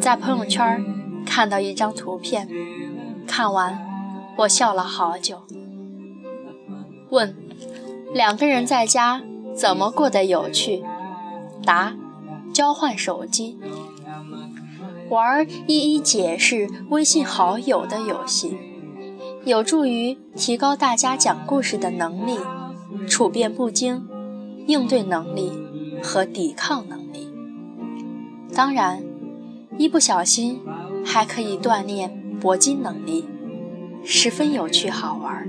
在朋友圈看到一张图片，看完我笑了好久。问：两个人在家怎么过得有趣？答：交换手机，玩一一解释微信好友的游戏，有助于提高大家讲故事的能力、处变不惊、应对能力和抵抗能力。当然，一不小心还可以锻炼搏击能力，十分有趣好玩。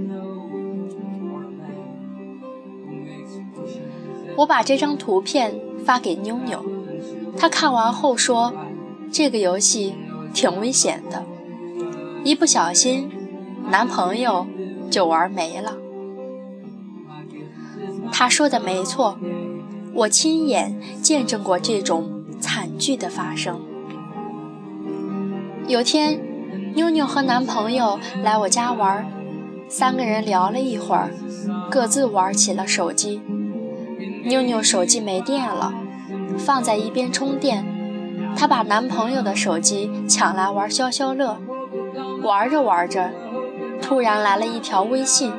我把这张图片发给妞妞，她看完后说：“这个游戏挺危险的，一不小心男朋友就玩没了。”他说的没错，我亲眼见证过这种惨剧的发生。有天，妞妞和男朋友来我家玩，三个人聊了一会儿，各自玩起了手机。妞妞手机没电了，放在一边充电。她把男朋友的手机抢来玩消消乐，玩着玩着，突然来了一条微信。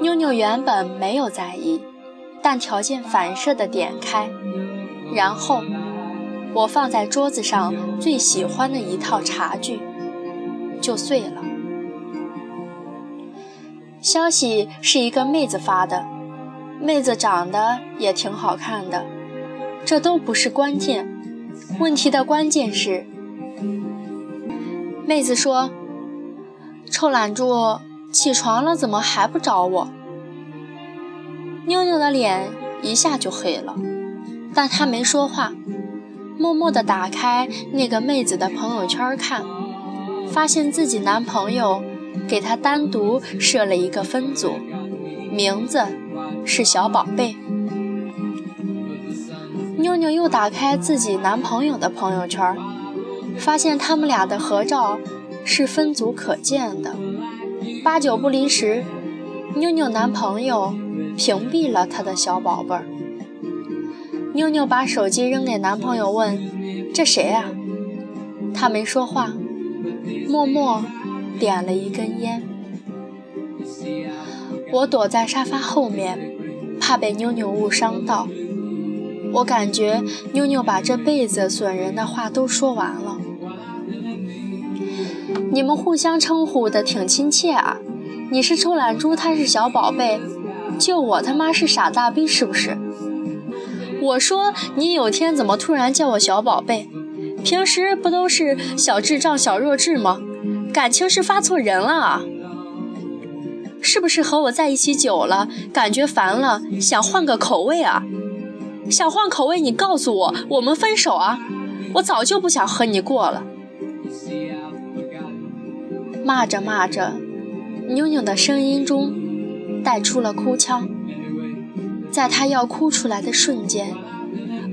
妞妞原本没有在意，但条件反射的点开，然后我放在桌子上最喜欢的一套茶具就碎了。消息是一个妹子发的。妹子长得也挺好看的，这都不是关键，问题的关键是，妹子说：“臭懒猪，起床了怎么还不找我？”妞妞的脸一下就黑了，但她没说话，默默地打开那个妹子的朋友圈看，发现自己男朋友给她单独设了一个分组，名字。是小宝贝。妞妞又打开自己男朋友的朋友圈，发现他们俩的合照是分组可见的。八九不离十，妞妞男朋友屏蔽了他的小宝贝儿。妞妞把手机扔给男朋友，问：“这谁啊？”他没说话，默默点了一根烟。我躲在沙发后面，怕被妞妞误伤到。我感觉妞妞把这辈子损人的话都说完了。你们互相称呼的挺亲切啊，你是臭懒猪，他是小宝贝，就我他妈是傻大逼是不是？我说你有天怎么突然叫我小宝贝？平时不都是小智障、小弱智吗？感情是发错人了啊？是不是和我在一起久了，感觉烦了，想换个口味啊？想换口味，你告诉我，我们分手啊！我早就不想和你过了。骂着骂着，妞妞的声音中带出了哭腔。在她要哭出来的瞬间，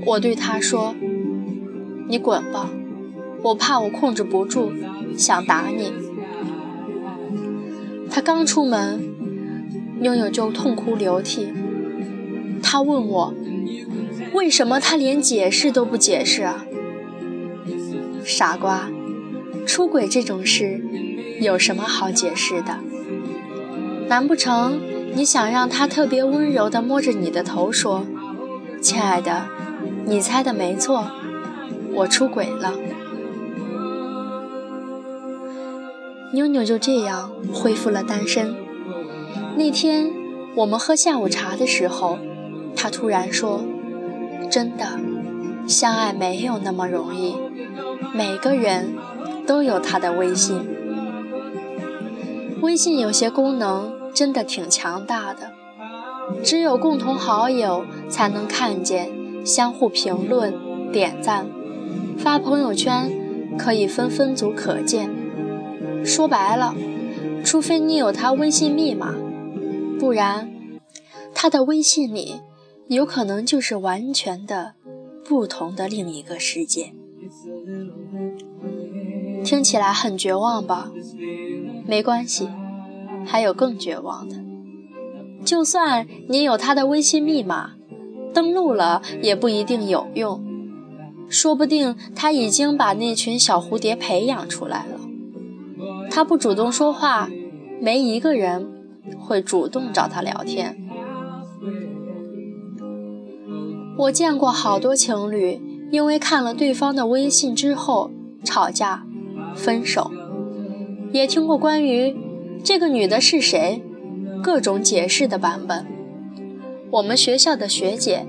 我对她说：“你滚吧，我怕我控制不住，想打你。”她刚出门，妞妞就痛哭流涕。她问我，为什么他连解释都不解释啊？傻瓜，出轨这种事有什么好解释的？难不成你想让他特别温柔地摸着你的头说：“亲爱的，你猜的没错，我出轨了。”妞妞就这样恢复了单身。那天我们喝下午茶的时候，她突然说：“真的，相爱没有那么容易。每个人都有他的微信，微信有些功能真的挺强大的，只有共同好友才能看见，相互评论、点赞、发朋友圈，可以分分组可见。”说白了，除非你有他微信密码，不然他的微信里有可能就是完全的不同的另一个世界。听起来很绝望吧？没关系，还有更绝望的。就算你有他的微信密码，登录了也不一定有用。说不定他已经把那群小蝴蝶培养出来了。他不主动说话，没一个人会主动找他聊天。我见过好多情侣，因为看了对方的微信之后吵架、分手，也听过关于这个女的是谁，各种解释的版本。我们学校的学姐。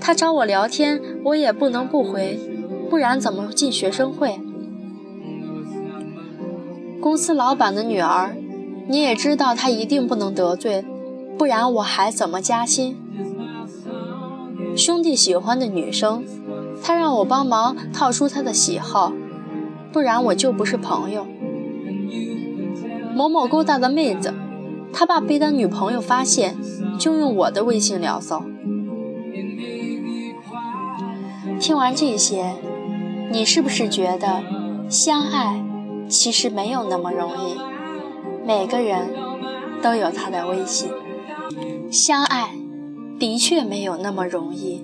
她找我聊天，我也不能不回，不然怎么进学生会？公司老板的女儿，你也知道她一定不能得罪，不然我还怎么加薪？兄弟喜欢的女生，他让我帮忙套出他的喜好，不然我就不是朋友。某某勾搭的妹子，他爸被他女朋友发现，就用我的微信聊骚。听完这些，你是不是觉得相爱其实没有那么容易？每个人都有他的微信，相爱的确没有那么容易。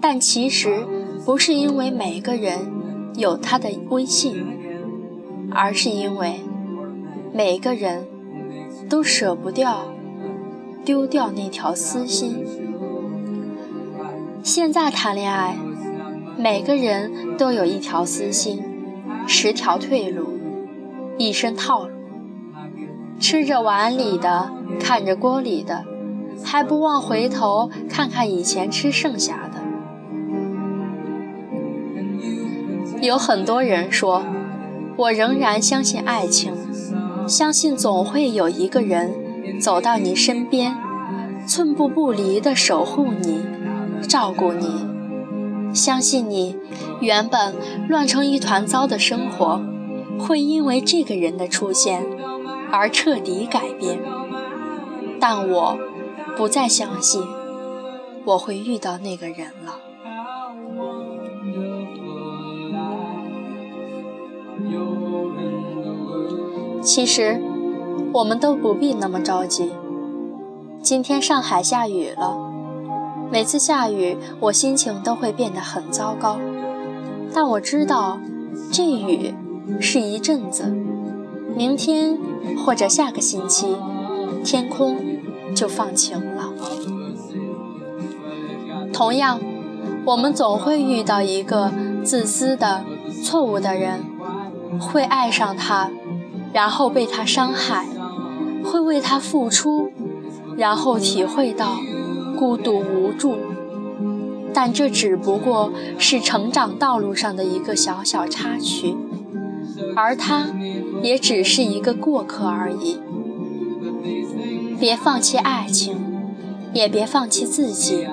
但其实不是因为每个人有他的微信，而是因为每个人都舍不掉丢掉那条私心。现在谈恋爱。每个人都有一条私心，十条退路，一身套路。吃着碗里的，看着锅里的，还不忘回头看看以前吃剩下的。有很多人说，我仍然相信爱情，相信总会有一个人走到你身边，寸步不离地守护你，照顾你。相信你，原本乱成一团糟的生活，会因为这个人的出现而彻底改变。但我不再相信我会遇到那个人了。其实，我们都不必那么着急。今天上海下雨了。每次下雨，我心情都会变得很糟糕。但我知道，这雨是一阵子，明天或者下个星期，天空就放晴了。同样，我们总会遇到一个自私的、错误的人，会爱上他，然后被他伤害，会为他付出，然后体会到。孤独无助，但这只不过是成长道路上的一个小小插曲，而他也只是一个过客而已。别放弃爱情，也别放弃自己。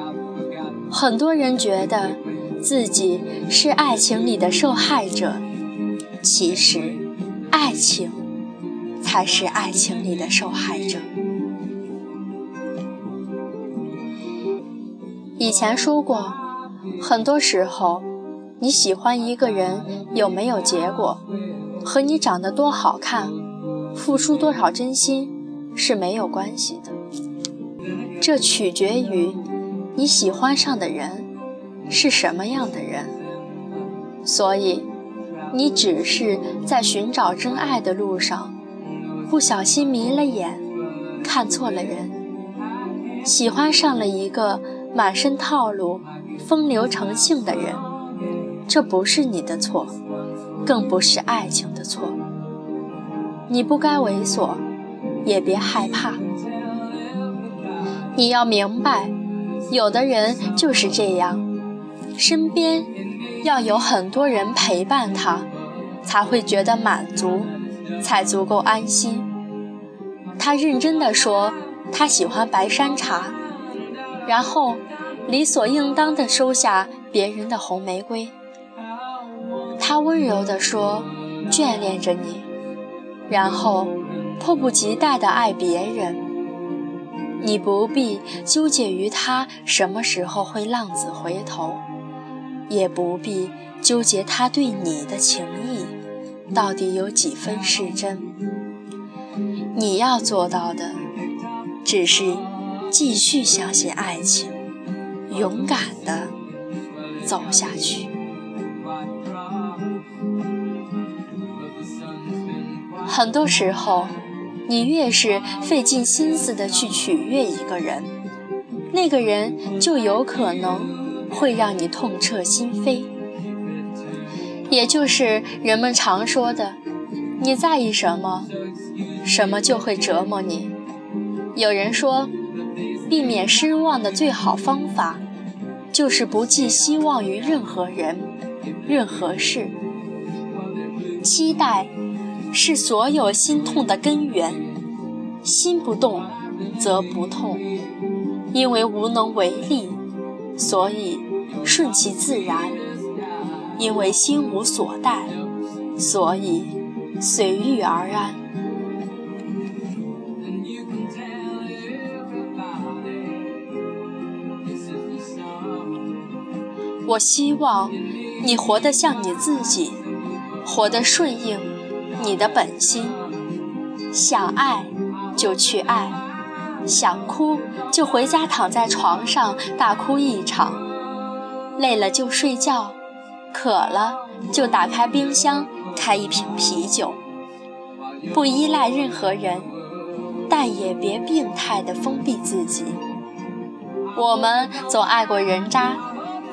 很多人觉得自己是爱情里的受害者，其实，爱情才是爱情里的受害者。以前说过，很多时候，你喜欢一个人有没有结果，和你长得多好看、付出多少真心是没有关系的。这取决于你喜欢上的人是什么样的人。所以，你只是在寻找真爱的路上，不小心迷了眼，看错了人，喜欢上了一个。满身套路、风流成性的人，这不是你的错，更不是爱情的错。你不该猥琐，也别害怕。你要明白，有的人就是这样，身边要有很多人陪伴他，才会觉得满足，才足够安心。他认真的说，他喜欢白山茶。然后，理所应当地收下别人的红玫瑰。他温柔地说：“眷恋着你。”然后，迫不及待地爱别人。你不必纠结于他什么时候会浪子回头，也不必纠结他对你的情谊到底有几分是真。你要做到的，只是。继续相信爱情，勇敢的走下去。很多时候，你越是费尽心思的去取悦一个人，那个人就有可能会让你痛彻心扉。也就是人们常说的，你在意什么，什么就会折磨你。有人说，避免失望的最好方法，就是不寄希望于任何人、任何事。期待。是所有心痛的根源，心不动则不痛，因为无能为力，所以顺其自然；因为心无所待，所以随遇而安。我希望你活得像你自己，活得顺应。你的本心，想爱就去爱，想哭就回家躺在床上大哭一场，累了就睡觉，渴了就打开冰箱开一瓶啤酒，不依赖任何人，但也别病态的封闭自己。我们总爱过人渣，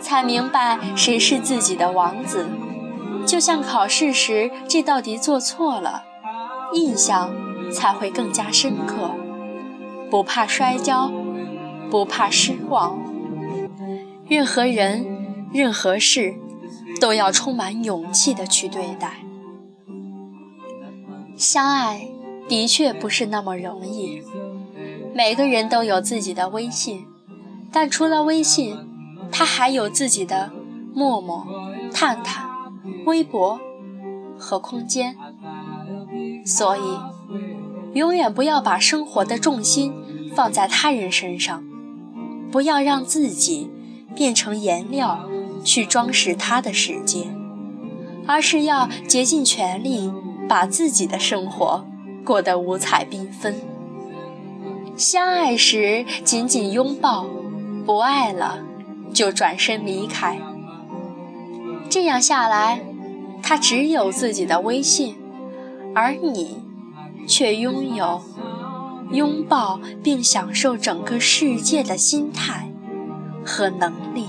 才明白谁是自己的王子。就像考试时这道题做错了，印象才会更加深刻。不怕摔跤，不怕失望。任何人、任何事，都要充满勇气的去对待。相爱的确不是那么容易。每个人都有自己的微信，但除了微信，他还有自己的陌陌、探探。微博和空间，所以永远不要把生活的重心放在他人身上，不要让自己变成颜料去装饰他的世界，而是要竭尽全力把自己的生活过得五彩缤纷。相爱时紧紧拥抱，不爱了就转身离开，这样下来。他只有自己的微信，而你却拥有拥抱并享受整个世界的心态和能力。